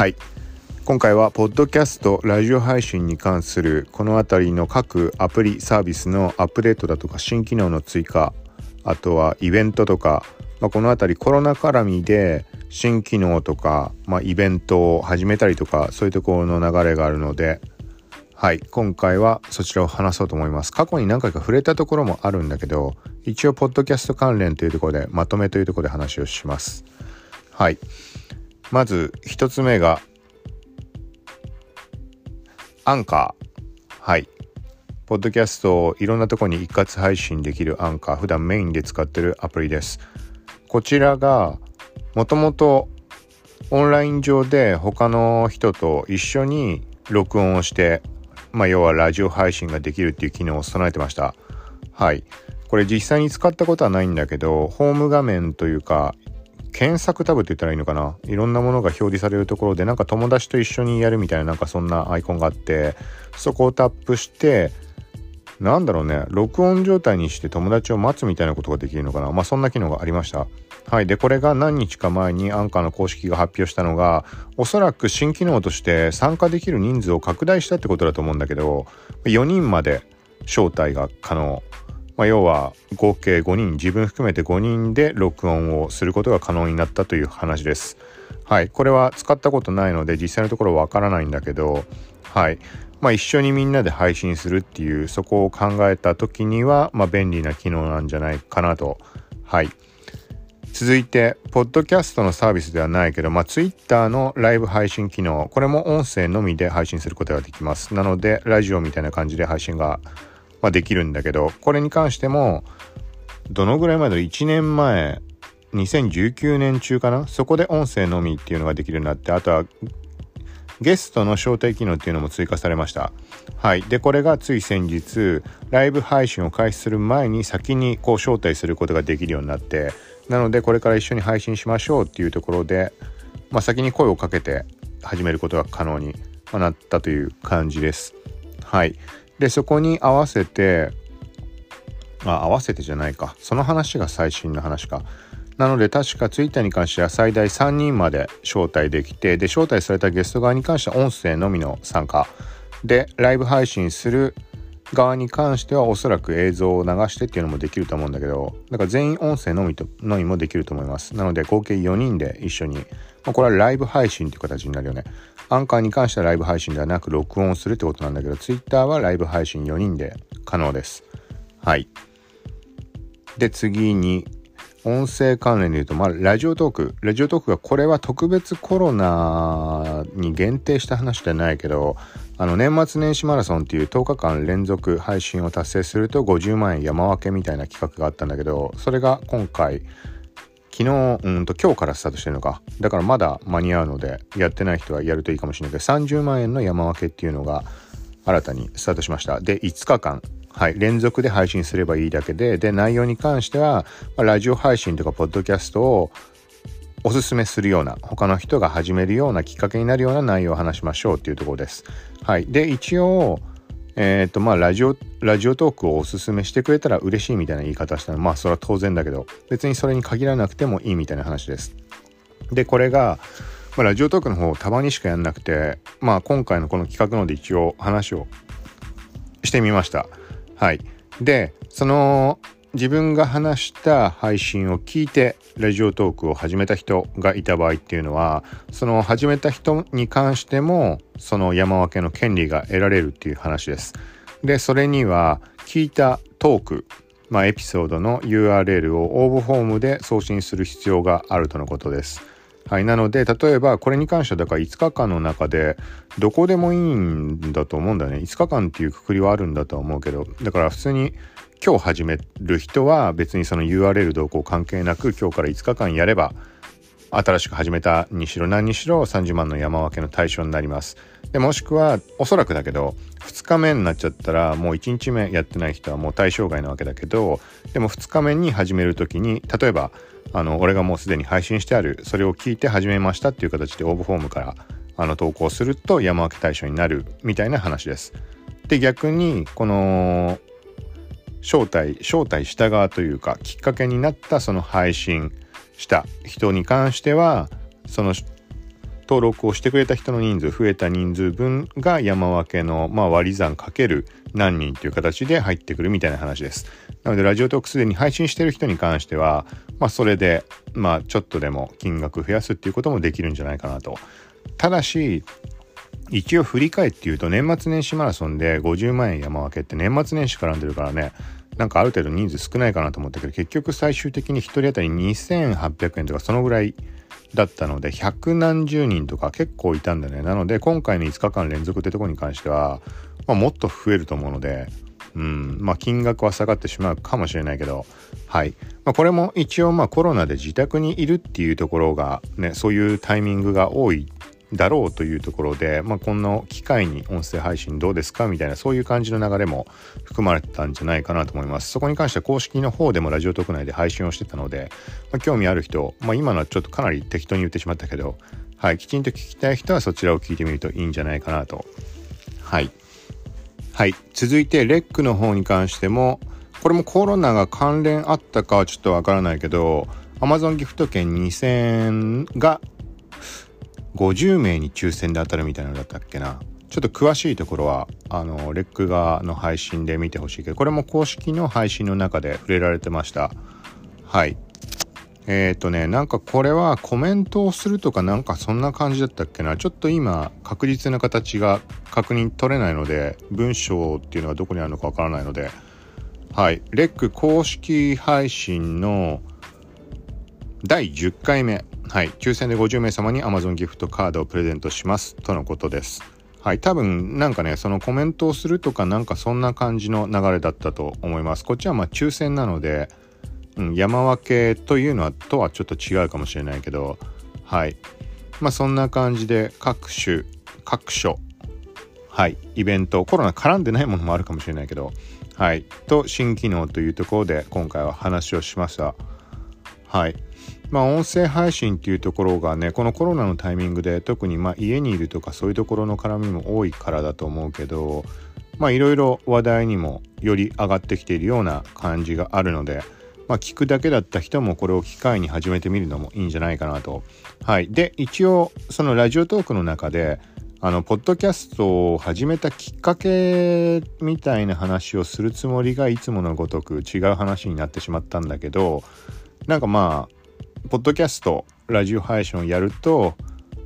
はい。今回はポッドキャストラジオ配信に関するこの辺りの各アプリサービスのアップデートだとか新機能の追加あとはイベントとか、まあ、この辺りコロナ絡みで新機能とか、まあ、イベントを始めたりとかそういうところの流れがあるのではい。今回はそちらを話そうと思います。過去に何回か触れたところもあるんだけど一応ポッドキャスト関連というところでまとめというところで話をします。はい。まず一つ目がアンカーはいポッドキャストをいろんなとこに一括配信できるアンカー普段メインで使ってるアプリですこちらがもともとオンライン上で他の人と一緒に録音をしてまあ、要はラジオ配信ができるっていう機能を備えてました。はい。これ実際に使ったことはないんだけど、ホーム画面というか、検索タブって言ったらいいのかな？いろんなものが表示されるところでなんか友達と一緒にやるみたいななんかそんなアイコンがあってそこをタップしてなんだろうね録音状態にして友達を待つみたいなことができるのかな？まあそんな機能がありました。はい。でこれが何日か前にアンカーの公式が発表したのがおそらく新機能として参加できる人数を拡大したってことだと思うんだけど4人まで招待が可能。まあ、要は合計5人自分含めて5人で録音をすることが可能になったという話です。はい。これは使ったことないので実際のところわからないんだけどはい。まあ一緒にみんなで配信するっていうそこを考えた時にはまあ便利な機能なんじゃないかなと。はい。続いて、ポッドキャストのサービスではないけど、まあ、Twitter のライブ配信機能、これも音声のみで配信することができます。なので、ラジオみたいな感じで配信がまあ、できるんだけど、これに関しても、どのぐらい前だろう ?1 年前、2019年中かな？そこで音声のみっていうのができるようになって、あとはゲストの招待機能っていうのも追加されました。はい。で、これがつい先日、ライブ配信を開始する前に先にこう招待することができるようになって、なのでこれから一緒に配信しましょうっていうところで、まあ、先に声をかけて始めることが可能になったという感じです。はい。でそこに合わせてあ合わせてじゃないか。その話が最新の話か。なので確か Twitter に関しては最大3人まで招待できてで招待されたゲスト側に関しては音声のみの参加。でライブ配信する側に関してはおそらく映像を流してっていうのもできると思うんだけどだから全員音声のみとのみもできると思います。なので合計4人で一緒に、まあ、これはライブ配信っていう形になるよね。アンカーに関してはライブ配信ではなく録音するってことなんだけど Twitter はライブ配信4人で可能です。はい。で次に音声関連で言うと、まあ、ラジオトーク。ラジオトークがこれは特別コロナに限定した話じゃないけど、あの年末年始マラソンっていう10日間連続配信を達成すると50万円山分けみたいな企画があったんだけどそれが今回昨日うんと今日からスタートしてるのか。だからまだ間に合うのでやってない人はやるといいかもしれないけど30万円の山分けっていうのが新たにスタートしました。で5日間はい、連続で配信すればいいだけでで内容に関しては、ま、ラジオ配信とかポッドキャストをおすすめするような他の人が始めるようなきっかけになるような内容を話しましょうっていうところです。はい、で一応えっ、ー、とまあラジオラジオトークをおすすめしてくれたら嬉しいみたいな言い方したのまあそれは当然だけど別にそれに限らなくてもいいみたいな話です。でこれが、まあ、ラジオトークの方たまにしかやんなくてまあ今回のこの企画ので一応話をしてみました。はい。でその自分が話した配信を聞いてラジオトークを始めた人がいた場合っていうのはその始めた人に関してもその山分けの権利が得られるっていう話です。でそれには聞いたトークまあ、エピソードの URL を応募フォームで送信する必要があるとのことです。はい、なので例えばこれに関してはだから5日間の中でどこでもいいんだと思うんだよね5日間っていうくくりはあるんだとは思うけどだから普通に今日始める人は別にその URL 動向関係なく今日から5日間やれば新しく始めたにしろ何にしろ30万の山分けの対象になります。でもしくはおそらくだけど2日目になっちゃったらもう1日目やってない人はもう対象外なわけだけどでも2日目に始める時に例えばあの俺がもうすでに配信してあるそれを聞いて始めましたっていう形で応募フォームからあの投稿すると山分け対象になるみたいな話です。で逆にこの招待招待した側というかきっかけになったその配信した人に関してはその登録をしてくれた人の人数増えた人数分が山分けの、まあ、割り算かける何人という形で入ってくるみたいな話です。なのでラジオトークすでに配信してる人に関しては、まあ、それで、まあ、ちょっとでも金額増やすっていうこともできるんじゃないかなと。ただし一応振り返って言うと年末年始マラソンで50万円山分けって年末年始絡んでるからねなんかある程度人数少ないかなと思ったけど結局最終的に1人当たり2800円とかそのぐらいだったので百何十人とか結構いたんだね。なので今回の5日間連続ってとこに関しては、まあ、もっと増えると思うのでうんまあ金額は下がってしまうかもしれないけどはい、まあ、これも一応まあコロナで自宅にいるっていうところがねそういうタイミングが多いだろうというところで、まあ、この機会に音声配信どうですかみたいなそういう感じの流れも含まれてたんじゃないかなと思います。そこに関しては公式の方でもラジオ特内で配信をしてたので、まあ、興味ある人、まあ、今のはちょっとかなり適当に言ってしまったけど、はい、きちんと聞きたい人はそちらを聞いてみるといいんじゃないかなと。はい。はい。続いてレックの方に関してもこれもコロナが関連あったかはちょっとわからないけど Amazon ギフト券2000円が50名に抽選で当たるみたいなのだったっけな。ちょっと詳しいところはあのレック側の配信で見てほしいけどこれも公式の配信の中で触れられてました。はい。えっ、ー、とねなんかこれはコメントをするとかなんかそんな感じだったっけな。ちょっと今確実な形が確認取れないので文章っていうのはどこにあるのかわからないので。はい。レック公式配信の第10回目。はい、抽選で50名様に Amazon ギフトカードをプレゼントしますとのことです。はい、多分なんかね、そのコメントをするとかなんかそんな感じの流れだったと思います。こっちはまあ抽選なので、うん、山分けというのはとはちょっと違うかもしれないけど、はい。まあそんな感じで各種、各所、はい、イベント、コロナ絡んでないものもあるかもしれないけど、はい、と新機能というところで今回は話をしました。はい。まあ、音声配信っていうところがねこのコロナのタイミングで特にまあ家にいるとかそういうところの絡みも多いからだと思うけどいろいろ話題にもより上がってきているような感じがあるので、まあ、聞くだけだった人もこれを機会に始めてみるのもいいんじゃないかなと。はい、で一応そのラジオトークの中であのポッドキャストを始めたきっかけみたいな話をするつもりがいつものごとく違う話になってしまったんだけどなんかまあポッドキャストラジオ配信をやると、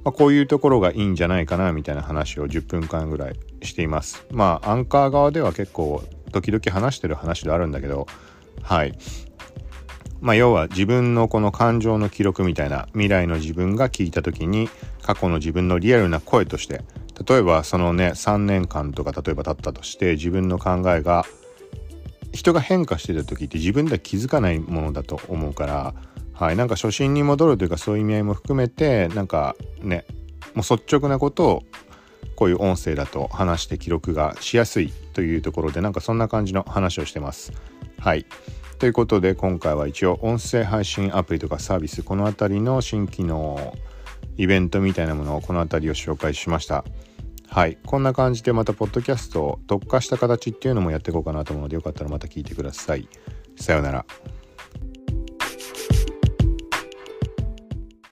まあ、こういうところがいいんじゃないかなみたいな話を10分間ぐらいしています。まあアンカー側では結構時々話してる話であるんだけどはい。まあ要は自分のこの感情の記録みたいな未来の自分が聞いた時に過去の自分のリアルな声として例えばそのね3年間とか例えば経ったとして自分の考えが人が変化してた時って自分では気づかないものだと思うからはい、なんか初心に戻るというかそういう意味合いも含めてなんかねもう率直なことをこういう音声だと話して記録がしやすいというところでなんかそんな感じの話をしてます。はいということで今回は一応音声配信アプリとかサービスこの辺りの新機能イベントみたいなものをこの辺りを紹介しました。はい。こんな感じでまたポッドキャストを特化した形っていうのもやっていこうかなと思うのでよかったらまた聞いてください。さようなら。